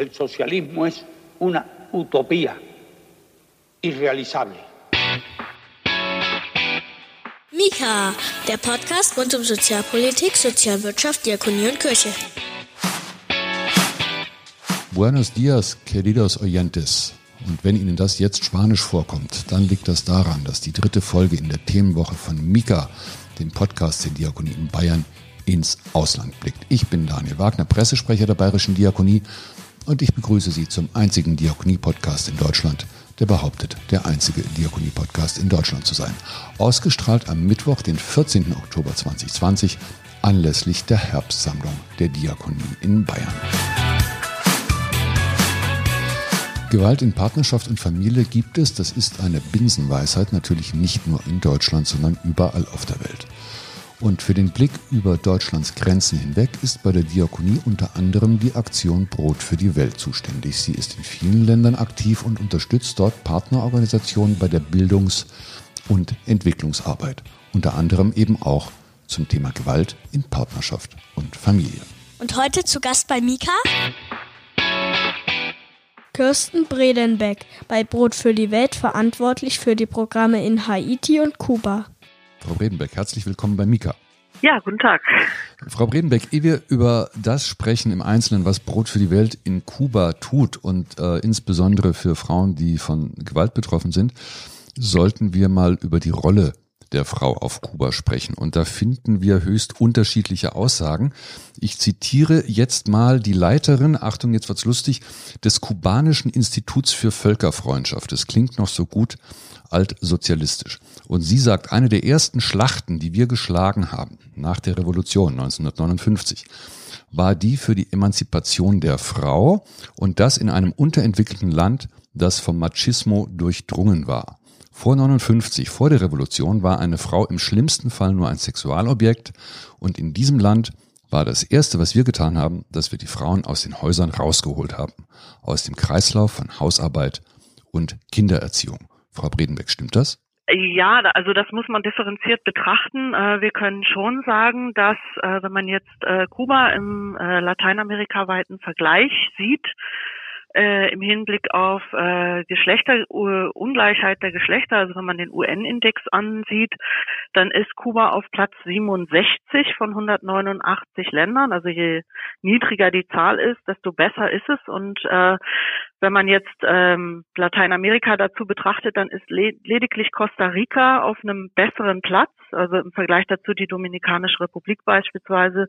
El socialismo es una utopía irrealizable. Mika, der Podcast rund um Sozialpolitik, Sozialwirtschaft, Diakonie und Kirche. Buenos dias, queridos oyentes. Und wenn Ihnen das jetzt Spanisch vorkommt, dann liegt das daran, dass die dritte Folge in der Themenwoche von Mika, dem Podcast der Diakonie in Bayern, ins Ausland blickt. Ich bin Daniel Wagner, Pressesprecher der Bayerischen Diakonie und ich begrüße Sie zum einzigen Diakonie-Podcast in Deutschland, der behauptet, der einzige Diakonie-Podcast in Deutschland zu sein. Ausgestrahlt am Mittwoch, den 14. Oktober 2020, anlässlich der Herbstsammlung der Diakonie in Bayern. Gewalt in Partnerschaft und Familie gibt es, das ist eine Binsenweisheit, natürlich nicht nur in Deutschland, sondern überall auf der Welt. Und für den Blick über Deutschlands Grenzen hinweg ist bei der Diakonie unter anderem die Aktion Brot für die Welt zuständig. Sie ist in vielen Ländern aktiv und unterstützt dort Partnerorganisationen bei der Bildungs- und Entwicklungsarbeit. Unter anderem eben auch zum Thema Gewalt in Partnerschaft und Familie. Und heute zu Gast bei Mika Kirsten Bredenbeck bei Brot für die Welt verantwortlich für die Programme in Haiti und Kuba. Frau Bredenbeck, herzlich willkommen bei Mika. Ja, guten Tag. Frau Bredenbeck, ehe wir über das sprechen im Einzelnen, was Brot für die Welt in Kuba tut und äh, insbesondere für Frauen, die von Gewalt betroffen sind, sollten wir mal über die Rolle der Frau auf Kuba sprechen. Und da finden wir höchst unterschiedliche Aussagen. Ich zitiere jetzt mal die Leiterin, Achtung, jetzt wird's lustig, des kubanischen Instituts für Völkerfreundschaft. Das klingt noch so gut altsozialistisch. Und sie sagt, eine der ersten Schlachten, die wir geschlagen haben nach der Revolution 1959, war die für die Emanzipation der Frau und das in einem unterentwickelten Land, das vom Machismo durchdrungen war. Vor 59, vor der Revolution, war eine Frau im schlimmsten Fall nur ein Sexualobjekt und in diesem Land war das Erste, was wir getan haben, dass wir die Frauen aus den Häusern rausgeholt haben, aus dem Kreislauf von Hausarbeit und Kindererziehung. Frau Bredenbeck, stimmt das? Ja, also das muss man differenziert betrachten. Äh, wir können schon sagen, dass äh, wenn man jetzt äh, Kuba im lateinamerikaweiten Vergleich sieht, äh, im Hinblick auf äh, Geschlechterungleichheit der Geschlechter, also wenn man den UN-Index ansieht, dann ist Kuba auf Platz 67 von 189 Ländern. Also je niedriger die Zahl ist, desto besser ist es. Und äh, wenn man jetzt ähm, Lateinamerika dazu betrachtet, dann ist le lediglich Costa Rica auf einem besseren Platz, also im Vergleich dazu die Dominikanische Republik beispielsweise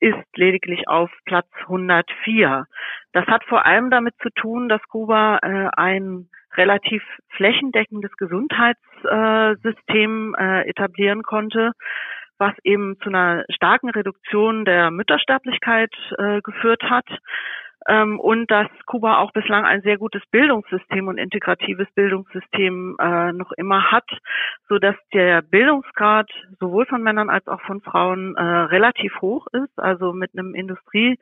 ist lediglich auf Platz 104. Das hat vor allem damit zu tun, dass Kuba äh, ein relativ flächendeckendes Gesundheitssystem äh, etablieren konnte, was eben zu einer starken Reduktion der Müttersterblichkeit äh, geführt hat ähm, und dass Kuba auch bislang ein sehr gutes Bildungssystem und integratives Bildungssystem äh, noch immer hat, so dass der Bildungsgrad sowohl von Männern als auch von Frauen äh, relativ hoch ist, also mit einem Industrieland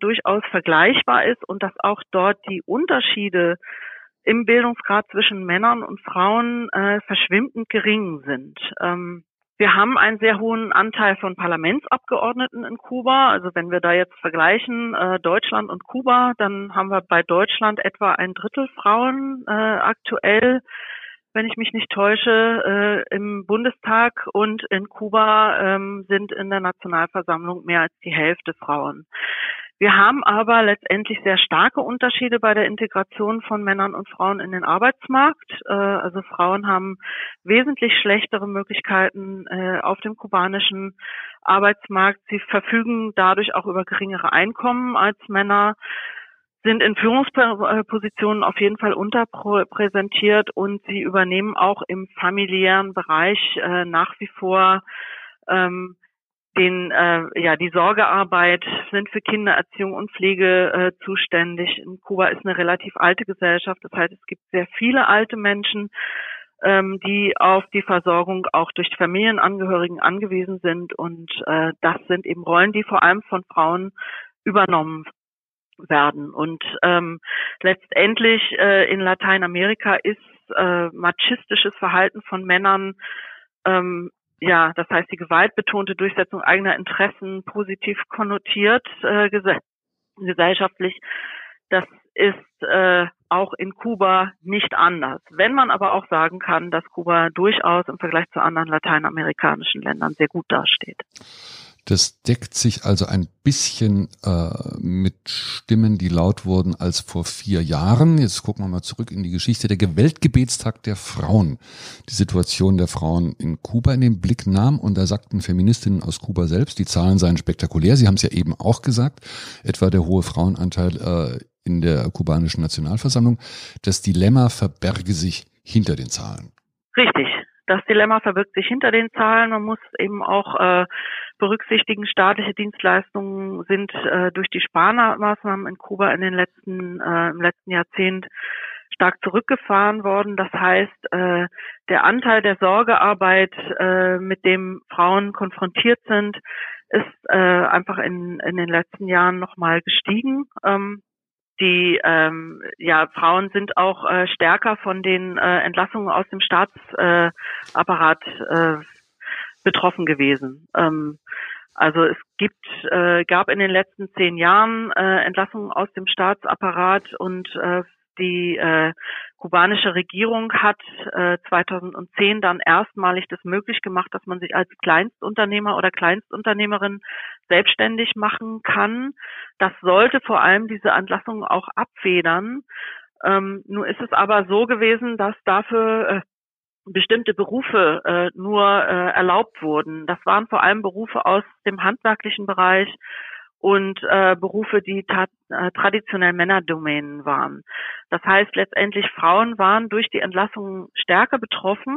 durchaus vergleichbar ist und dass auch dort die Unterschiede im Bildungsgrad zwischen Männern und Frauen äh, verschwimmend gering sind. Ähm, wir haben einen sehr hohen Anteil von Parlamentsabgeordneten in Kuba. Also wenn wir da jetzt vergleichen äh, Deutschland und Kuba, dann haben wir bei Deutschland etwa ein Drittel Frauen äh, aktuell, wenn ich mich nicht täusche, äh, im Bundestag und in Kuba ähm, sind in der Nationalversammlung mehr als die Hälfte Frauen. Wir haben aber letztendlich sehr starke Unterschiede bei der Integration von Männern und Frauen in den Arbeitsmarkt. Äh, also Frauen haben wesentlich schlechtere Möglichkeiten äh, auf dem kubanischen Arbeitsmarkt. Sie verfügen dadurch auch über geringere Einkommen als Männer sind in Führungspositionen auf jeden Fall unterpräsentiert und sie übernehmen auch im familiären Bereich äh, nach wie vor ähm, den äh, ja die Sorgearbeit sind für Kindererziehung und Pflege äh, zuständig. In Kuba ist eine relativ alte Gesellschaft, das heißt es gibt sehr viele alte Menschen, ähm, die auf die Versorgung auch durch Familienangehörigen angewiesen sind. Und äh, das sind eben Rollen, die vor allem von Frauen übernommen werden. Und ähm, letztendlich äh, in Lateinamerika ist äh, machistisches Verhalten von Männern ähm, ja, das heißt die gewaltbetonte Durchsetzung eigener Interessen positiv konnotiert äh, gesellschaftlich Das ist äh, auch in Kuba nicht anders. Wenn man aber auch sagen kann, dass Kuba durchaus im Vergleich zu anderen lateinamerikanischen Ländern sehr gut dasteht. Das deckt sich also ein bisschen äh, mit Stimmen, die laut wurden als vor vier Jahren. Jetzt gucken wir mal zurück in die Geschichte. Der Weltgebetstag der Frauen, die Situation der Frauen in Kuba in den Blick nahm. Und da sagten Feministinnen aus Kuba selbst, die Zahlen seien spektakulär. Sie haben es ja eben auch gesagt, etwa der hohe Frauenanteil äh, in der kubanischen Nationalversammlung. Das Dilemma verberge sich hinter den Zahlen. Richtig. Das Dilemma verbirgt sich hinter den Zahlen. Man muss eben auch äh, berücksichtigen, staatliche Dienstleistungen sind äh, durch die Sparmaßnahmen in Kuba in den letzten, äh, im letzten Jahrzehnt stark zurückgefahren worden. Das heißt, äh, der Anteil der Sorgearbeit, äh, mit dem Frauen konfrontiert sind, ist äh, einfach in, in den letzten Jahren nochmal gestiegen. Ähm, die ähm, ja Frauen sind auch äh, stärker von den äh, Entlassungen aus dem Staatsapparat äh, betroffen gewesen. Ähm, also es gibt, äh, gab in den letzten zehn Jahren äh, Entlassungen aus dem Staatsapparat und äh, die äh, kubanische Regierung hat äh, 2010 dann erstmalig das möglich gemacht, dass man sich als Kleinstunternehmer oder Kleinstunternehmerin selbstständig machen kann. Das sollte vor allem diese Entlassungen auch abfedern. Ähm, nur ist es aber so gewesen, dass dafür äh, bestimmte Berufe äh, nur äh, erlaubt wurden. Das waren vor allem Berufe aus dem handwerklichen Bereich und äh, Berufe, die äh, traditionell Männerdomänen waren. Das heißt, letztendlich Frauen waren durch die Entlassungen stärker betroffen,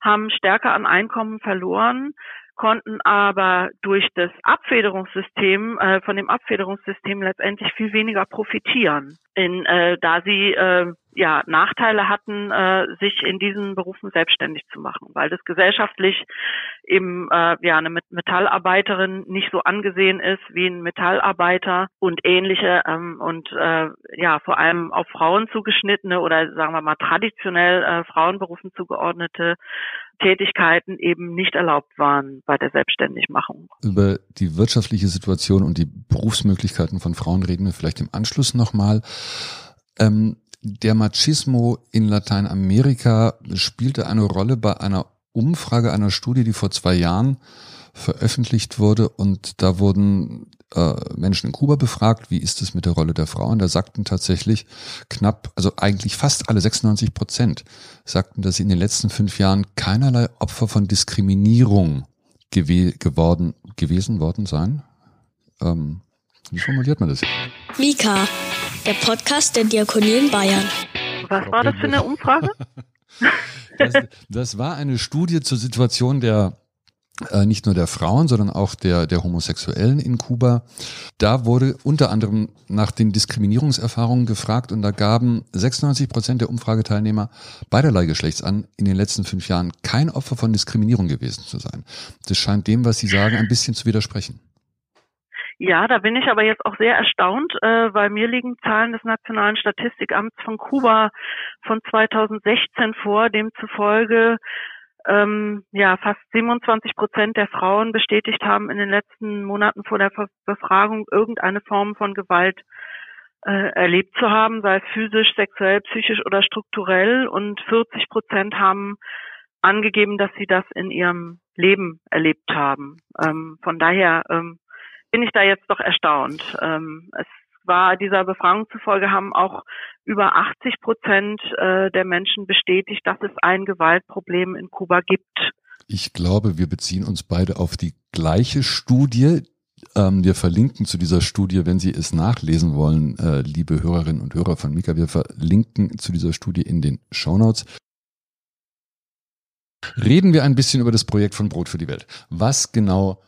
haben stärker an Einkommen verloren, konnten aber durch das Abfederungssystem, äh, von dem Abfederungssystem letztendlich viel weniger profitieren, in, äh, da sie äh, ja Nachteile hatten, äh, sich in diesen Berufen selbstständig zu machen, weil das gesellschaftlich eben äh, ja eine Metallarbeiterin nicht so angesehen ist wie ein Metallarbeiter und ähnliche ähm, und äh, ja vor allem auf Frauen zugeschnittene oder sagen wir mal traditionell äh, Frauenberufen zugeordnete Tätigkeiten eben nicht erlaubt waren bei der Selbstständigmachung. Über die wirtschaftliche Situation und die Berufsmöglichkeiten von Frauen reden wir vielleicht im Anschluss nochmal. Ähm, der Machismo in Lateinamerika spielte eine Rolle bei einer Umfrage einer Studie, die vor zwei Jahren veröffentlicht wurde und da wurden äh, Menschen in Kuba befragt, wie ist es mit der Rolle der Frauen? Da sagten tatsächlich knapp, also eigentlich fast alle 96 Prozent sagten, dass sie in den letzten fünf Jahren keinerlei Opfer von Diskriminierung gew geworden, gewesen worden seien. Ähm, wie formuliert man das? Mika, der Podcast der Diakonie in Bayern. Was war das für eine Umfrage? das, das war eine Studie zur Situation der äh, nicht nur der Frauen, sondern auch der, der Homosexuellen in Kuba. Da wurde unter anderem nach den Diskriminierungserfahrungen gefragt und da gaben 96 Prozent der Umfrageteilnehmer beiderlei Geschlechts an, in den letzten fünf Jahren kein Opfer von Diskriminierung gewesen zu sein. Das scheint dem, was Sie sagen, ein bisschen zu widersprechen. Ja, da bin ich aber jetzt auch sehr erstaunt, äh, weil mir liegen Zahlen des Nationalen Statistikamts von Kuba von 2016 vor, demzufolge ähm, ja fast 27 Prozent der Frauen bestätigt haben in den letzten Monaten vor der Befragung irgendeine Form von Gewalt äh, erlebt zu haben, sei es physisch, sexuell, psychisch oder strukturell. Und 40 Prozent haben angegeben, dass sie das in ihrem Leben erlebt haben. Ähm, von daher ähm, bin ich da jetzt doch erstaunt. Ähm, es war dieser Befragung zufolge haben auch über 80 Prozent äh, der Menschen bestätigt, dass es ein Gewaltproblem in Kuba gibt. Ich glaube, wir beziehen uns beide auf die gleiche Studie. Ähm, wir verlinken zu dieser Studie, wenn Sie es nachlesen wollen, äh, liebe Hörerinnen und Hörer von Mika, wir verlinken zu dieser Studie in den Show Notes. Reden wir ein bisschen über das Projekt von Brot für die Welt. Was genau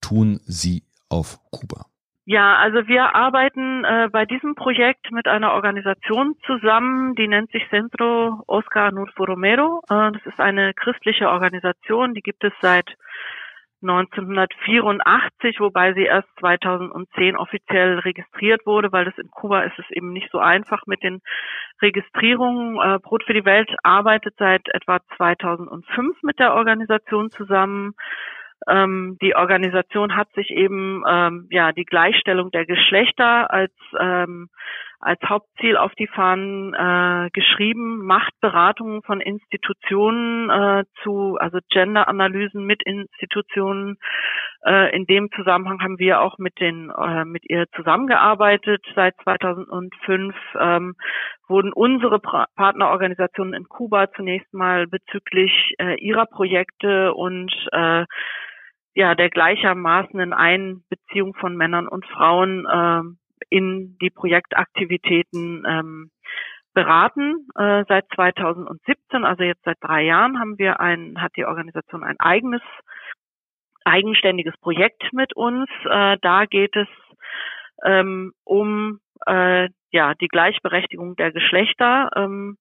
tun Sie auf Kuba? Ja, also wir arbeiten äh, bei diesem Projekt mit einer Organisation zusammen, die nennt sich Centro Oscar Nurfo Romero. Äh, das ist eine christliche Organisation, die gibt es seit 1984, wobei sie erst 2010 offiziell registriert wurde, weil das in Kuba ist es eben nicht so einfach mit den Registrierungen. Äh, Brot für die Welt arbeitet seit etwa 2005 mit der Organisation zusammen Ähm, die Organisation hat sich eben ähm, ja die Gleichstellung der Geschlechter als ähm, als Hauptziel auf die Fahnen äh, geschrieben, macht Beratungen von Institutionen äh, zu, also Gender-Analysen mit Institutionen. Äh, in dem Zusammenhang haben wir auch mit den äh, mit ihr zusammengearbeitet. Seit 2005 ähm, wurden unsere pra Partnerorganisationen in Kuba zunächst mal bezüglich äh, ihrer Projekte und äh, ja der gleichermaßen Einbeziehung von Männern und Frauen äh, in die Projektaktivitäten ähm, beraten. Äh, seit 2017, also jetzt seit drei Jahren, haben wir ein, hat die Organisation ein eigenes, eigenständiges Projekt mit uns. Äh, da geht es ähm, um äh, ja die Gleichberechtigung der Geschlechter. Ähm,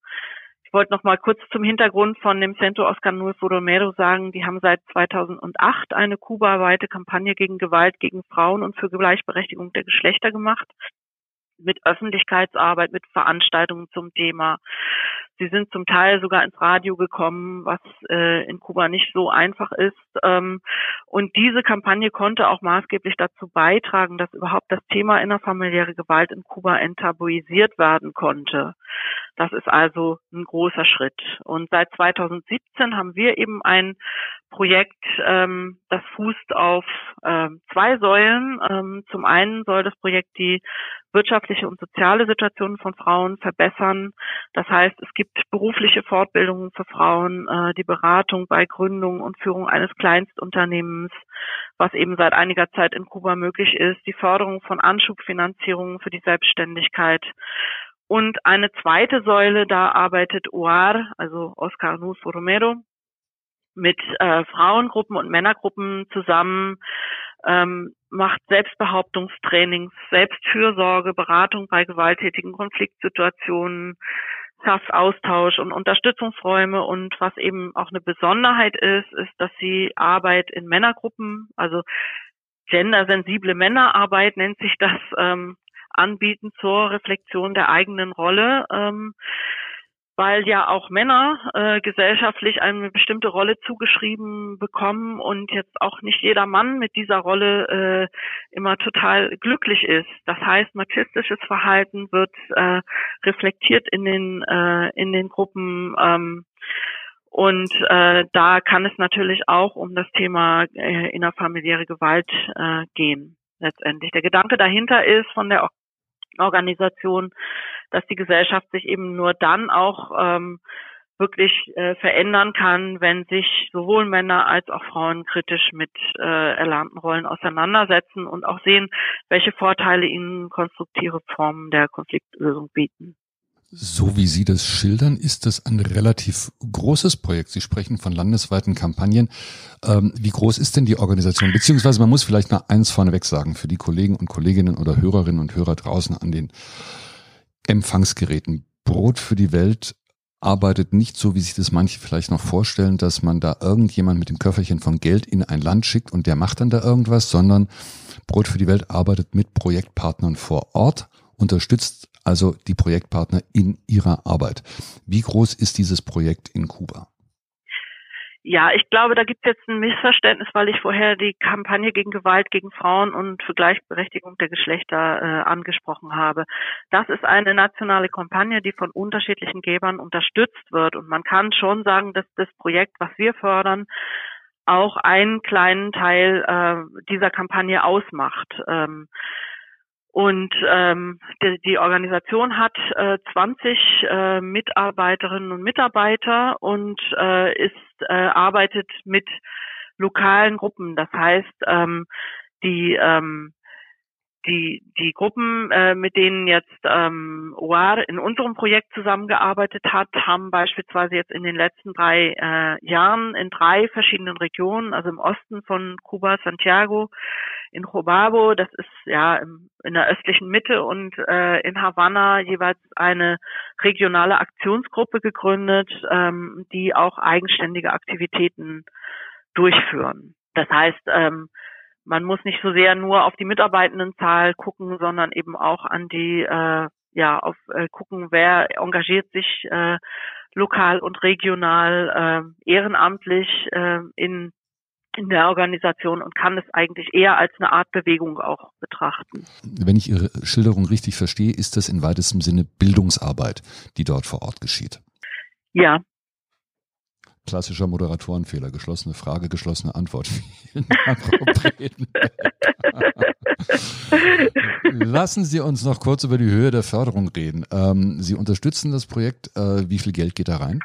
ich wollte noch mal kurz zum Hintergrund von dem Centro Oscar Nulfo Romero sagen, die haben seit 2008 eine kubaweite Kampagne gegen Gewalt gegen Frauen und für Gleichberechtigung der Geschlechter gemacht mit Öffentlichkeitsarbeit, mit Veranstaltungen zum Thema. Sie sind zum Teil sogar ins Radio gekommen, was äh, in Kuba nicht so einfach ist. Ähm, und diese Kampagne konnte auch maßgeblich dazu beitragen, dass überhaupt das Thema innerfamiliäre Gewalt in Kuba enttabuisiert werden konnte. Das ist also ein großer Schritt. Und seit 2017 haben wir eben ein Projekt, ähm, das fußt auf äh, zwei Säulen. Ähm, zum einen soll das Projekt die wirtschaftliche und soziale Situation von Frauen verbessern. Das heißt, es gibt berufliche Fortbildungen für Frauen, äh, die Beratung bei Gründung und Führung eines Kleinstunternehmens, was eben seit einiger Zeit in Kuba möglich ist, die Förderung von Anschubfinanzierungen für die Selbstständigkeit. Und eine zweite Säule, da arbeitet OAR, also Oscar Nuso Romero, mit äh, Frauengruppen und Männergruppen zusammen, ähm, macht Selbstbehauptungstrainings, Selbstfürsorge, Beratung bei gewalttätigen Konfliktsituationen, schafft Austausch und Unterstützungsräume. Und was eben auch eine Besonderheit ist, ist, dass sie Arbeit in Männergruppen, also gendersensible Männerarbeit nennt sich das, ähm, anbieten zur Reflexion der eigenen Rolle. Ähm, weil ja auch Männer äh, gesellschaftlich eine bestimmte Rolle zugeschrieben bekommen und jetzt auch nicht jeder Mann mit dieser Rolle äh, immer total glücklich ist. Das heißt, machistisches Verhalten wird äh, reflektiert in den äh, in den Gruppen. Ähm, und äh, da kann es natürlich auch um das Thema äh, innerfamiliäre Gewalt äh, gehen letztendlich. Der Gedanke dahinter ist von der Organisation, dass die Gesellschaft sich eben nur dann auch ähm, wirklich äh, verändern kann, wenn sich sowohl Männer als auch Frauen kritisch mit äh, erlernten Rollen auseinandersetzen und auch sehen, welche Vorteile ihnen konstruktive Formen der Konfliktlösung bieten. So wie Sie das schildern, ist das ein relativ großes Projekt. Sie sprechen von landesweiten Kampagnen. Ähm, wie groß ist denn die Organisation? Beziehungsweise man muss vielleicht mal eins vorneweg sagen für die Kollegen und Kolleginnen oder Hörerinnen und Hörer draußen an den Empfangsgeräten. Brot für die Welt arbeitet nicht so, wie sich das manche vielleicht noch vorstellen, dass man da irgendjemand mit dem Köfferchen von Geld in ein Land schickt und der macht dann da irgendwas, sondern Brot für die Welt arbeitet mit Projektpartnern vor Ort, unterstützt also die Projektpartner in ihrer Arbeit. Wie groß ist dieses Projekt in Kuba? Ja, ich glaube, da gibt es jetzt ein Missverständnis, weil ich vorher die Kampagne gegen Gewalt gegen Frauen und für Gleichberechtigung der Geschlechter äh, angesprochen habe. Das ist eine nationale Kampagne, die von unterschiedlichen Gebern unterstützt wird. Und man kann schon sagen, dass das Projekt, was wir fördern, auch einen kleinen Teil äh, dieser Kampagne ausmacht. Ähm, und ähm, die, die Organisation hat äh, 20 äh, Mitarbeiterinnen und Mitarbeiter und äh, ist äh, arbeitet mit lokalen Gruppen. Das heißt, ähm, die ähm, die die Gruppen, äh, mit denen jetzt ähm, OAR in unserem Projekt zusammengearbeitet hat, haben beispielsweise jetzt in den letzten drei äh, Jahren in drei verschiedenen Regionen, also im Osten von Kuba, Santiago, in Jobabo, das ist ja in der östlichen Mitte und äh, in Havanna jeweils eine regionale Aktionsgruppe gegründet, ähm, die auch eigenständige Aktivitäten durchführen. Das heißt, ähm, man muss nicht so sehr nur auf die Mitarbeitendenzahl gucken, sondern eben auch an die, äh, ja, auf äh, gucken, wer engagiert sich äh, lokal und regional äh, ehrenamtlich äh, in in der Organisation und kann es eigentlich eher als eine Art Bewegung auch betrachten. Wenn ich Ihre Schilderung richtig verstehe, ist das in weitestem Sinne Bildungsarbeit, die dort vor Ort geschieht. Ja, Klassischer Moderatorenfehler. Geschlossene Frage, geschlossene Antwort. Vielen Dank, Frau Bredenberg. Lassen Sie uns noch kurz über die Höhe der Förderung reden. Ähm, Sie unterstützen das Projekt. Äh, wie viel Geld geht da rein?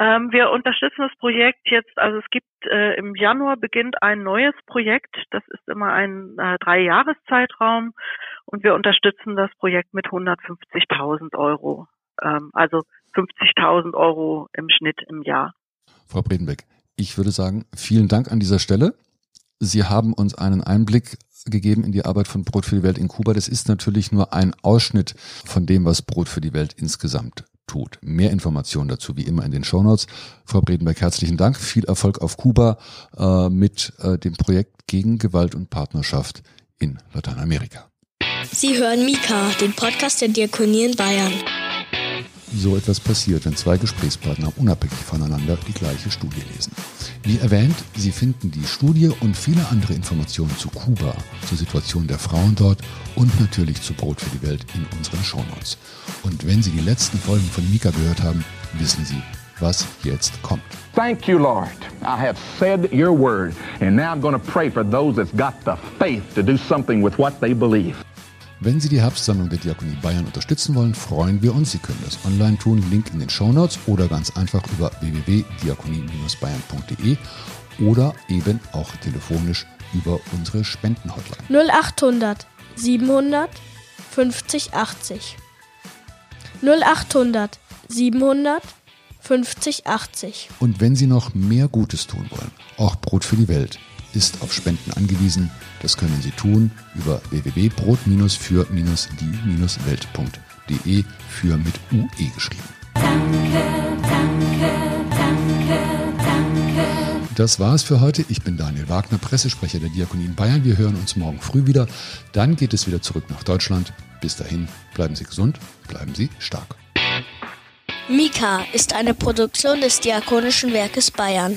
Ähm, wir unterstützen das Projekt jetzt, also es gibt äh, im Januar beginnt ein neues Projekt, das ist immer ein äh, Drei-Jahres-Zeitraum und wir unterstützen das Projekt mit 150.000 Euro, ähm, also 50.000 Euro im Schnitt im Jahr. Frau Bredenbeck, ich würde sagen, vielen Dank an dieser Stelle. Sie haben uns einen Einblick gegeben in die Arbeit von Brot für die Welt in Kuba. Das ist natürlich nur ein Ausschnitt von dem, was Brot für die Welt insgesamt tut. Mehr Informationen dazu wie immer in den Shownotes. Frau Bredenberg, herzlichen Dank. Viel Erfolg auf Kuba äh, mit äh, dem Projekt gegen Gewalt und Partnerschaft in Lateinamerika. Sie hören Mika, den Podcast der Diakonie in Bayern so etwas passiert, wenn zwei Gesprächspartner unabhängig voneinander die gleiche Studie lesen. Wie erwähnt, Sie finden die Studie und viele andere Informationen zu Kuba, zur Situation der Frauen dort und natürlich zu Brot für die Welt in unseren Shownotes. Und wenn Sie die letzten Folgen von Mika gehört haben, wissen Sie, was jetzt kommt. Thank you, Lord. I have said your word, and now I'm going to pray for those that's got the faith to do something with what they believe. Wenn Sie die Herbstsammlung der Diakonie Bayern unterstützen wollen, freuen wir uns. Sie können das online tun, Link in den Show Notes oder ganz einfach über www.diakonie-bayern.de oder eben auch telefonisch über unsere Spendenhotline. 0800 700 50 80 0800 700 50 80 Und wenn Sie noch mehr Gutes tun wollen, auch Brot für die Welt, ist auf Spenden angewiesen. Das können Sie tun über www.brot-für-die-welt.de für mit UE geschrieben. Danke, danke, danke, danke. Das war es für heute. Ich bin Daniel Wagner, Pressesprecher der Diakonie in Bayern. Wir hören uns morgen früh wieder. Dann geht es wieder zurück nach Deutschland. Bis dahin, bleiben Sie gesund, bleiben Sie stark. Mika ist eine Produktion des Diakonischen Werkes Bayern.